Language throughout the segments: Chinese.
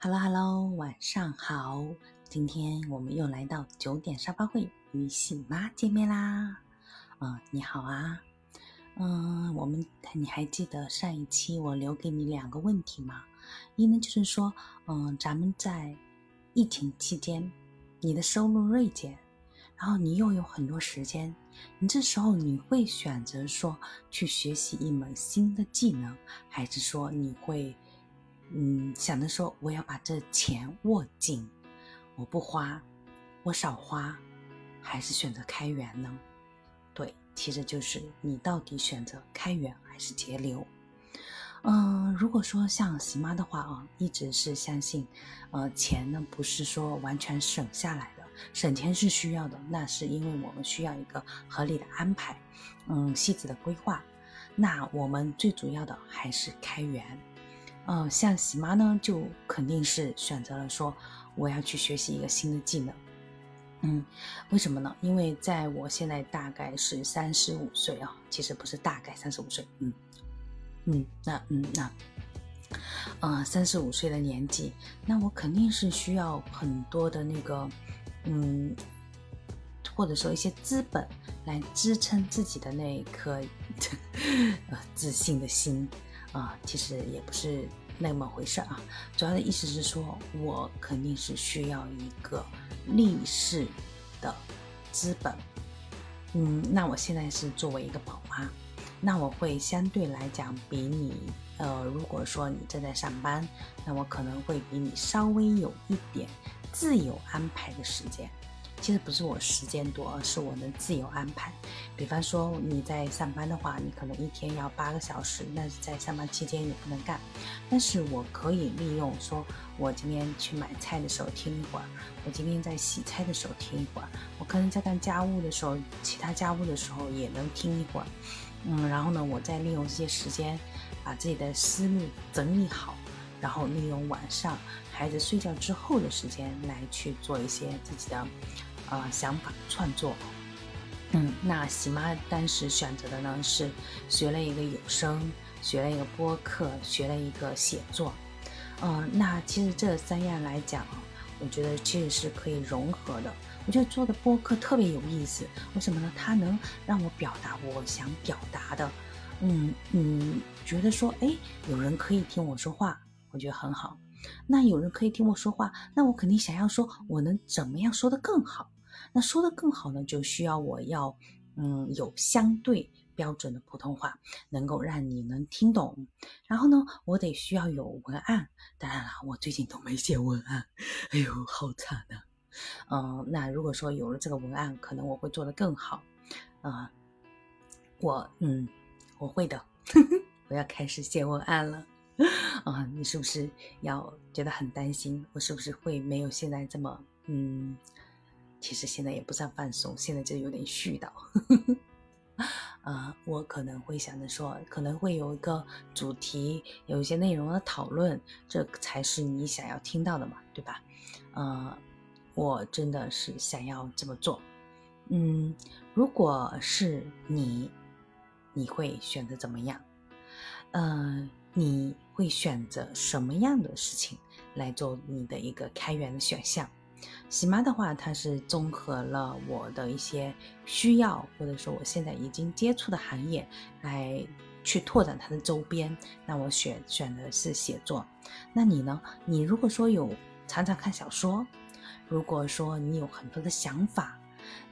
Hello Hello，晚上好！今天我们又来到九点沙发会与喜妈见面啦。嗯，你好啊。嗯，我们你还记得上一期我留给你两个问题吗？一呢就是说，嗯，咱们在疫情期间，你的收入锐减，然后你又有很多时间，你这时候你会选择说去学习一门新的技能，还是说你会？嗯，想着说我要把这钱握紧，我不花，我少花，还是选择开源呢？对，其实就是你到底选择开源还是节流？嗯，如果说像喜妈的话啊，一直是相信，呃，钱呢不是说完全省下来的，省钱是需要的，那是因为我们需要一个合理的安排，嗯，细致的规划。那我们最主要的还是开源。嗯，像喜妈呢，就肯定是选择了说我要去学习一个新的技能。嗯，为什么呢？因为在我现在大概是三十五岁啊，其实不是大概三十五岁，嗯嗯，那嗯那，呃，三十五岁的年纪，那我肯定是需要很多的那个，嗯，或者说一些资本来支撑自己的那一颗 呃自信的心。啊，其实也不是那么回事啊。主要的意思是说，我肯定是需要一个立式的资本。嗯，那我现在是作为一个宝妈，那我会相对来讲比你，呃，如果说你正在上班，那我可能会比你稍微有一点自由安排的时间。其实不是我时间多，而是我能自由安排。比方说你在上班的话，你可能一天要八个小时，那在上班期间你不能干。但是我可以利用，说我今天去买菜的时候听一会儿，我今天在洗菜的时候听一会儿，我可能在干家务的时候，其他家务的时候也能听一会儿。嗯，然后呢，我再利用这些时间，把自己的思路整理好，然后利用晚上孩子睡觉之后的时间来去做一些自己的。呃，想法创作，嗯，那喜妈当时选择的呢是学了一个有声，学了一个播客，学了一个写作，嗯，那其实这三样来讲，我觉得其实是可以融合的。我觉得做的播客特别有意思，为什么呢？它能让我表达我想表达的，嗯嗯，觉得说，哎，有人可以听我说话，我觉得很好。那有人可以听我说话，那我肯定想要说，我能怎么样说的更好？那说的更好呢，就需要我要，嗯，有相对标准的普通话，能够让你能听懂。然后呢，我得需要有文案。当然了，我最近都没写文案，哎呦，好惨啊！嗯，那如果说有了这个文案，可能我会做得更好。啊，我，嗯，我会的，我要开始写文案了。啊，你是不是要觉得很担心？我是不是会没有现在这么，嗯？其实现在也不算放松，现在就有点絮叨。啊，我可能会想着说，可能会有一个主题，有一些内容的讨论，这才是你想要听到的嘛，对吧？呃，我真的是想要这么做。嗯，如果是你，你会选择怎么样？呃，你会选择什么样的事情来做你的一个开源的选项？喜妈的话，它是综合了我的一些需要，或者说我现在已经接触的行业，来去拓展它的周边。那我选选的是写作。那你呢？你如果说有常常看小说，如果说你有很多的想法，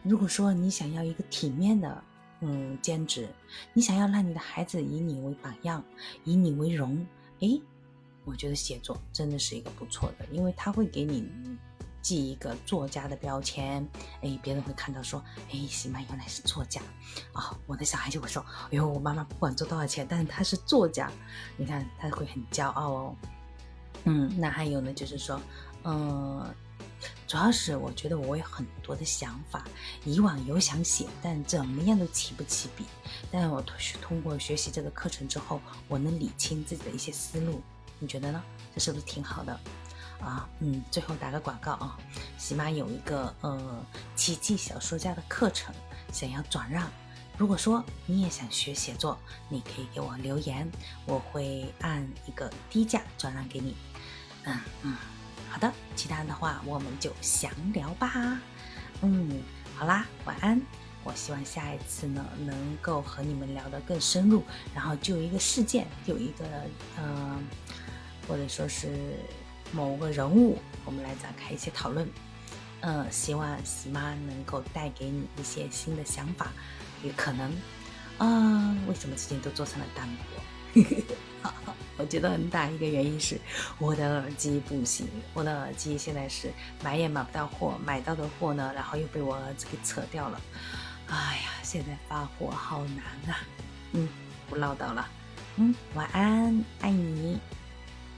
如果说你想要一个体面的嗯兼职，你想要让你的孩子以你为榜样，以你为荣，诶，我觉得写作真的是一个不错的，因为它会给你。记一个作家的标签，哎，别人会看到说，哎，喜妈原来是作家啊！我的小孩就会说，哎呦，我妈妈不管赚多少钱，但是她是作家，你看他会很骄傲哦。嗯，那还有呢，就是说，嗯，主要是我觉得我有很多的想法，以往有想写，但怎么样都起不起笔。但我通过学习这个课程之后，我能理清自己的一些思路，你觉得呢？这是不是挺好的？啊，嗯，最后打个广告啊，喜马有一个呃奇迹小说家的课程，想要转让。如果说你也想学写作，你可以给我留言，我会按一个低价转让给你。嗯嗯，好的，其他的话我们就详聊吧。嗯，好啦，晚安。我希望下一次呢，能够和你们聊得更深入，然后就一个事件，有一个呃，或者说是某个人物，我们来展开一些讨论。嗯，希望喜妈能够带给你一些新的想法，也可能，啊，为什么最近都做成了单播？我觉得很大一个原因是我的耳机不行，我的耳机现在是买也买不到货，买到的货呢，然后又被我儿子给扯掉了。哎呀，现在发货好难啊！嗯，不唠叨了。嗯，晚安，爱你。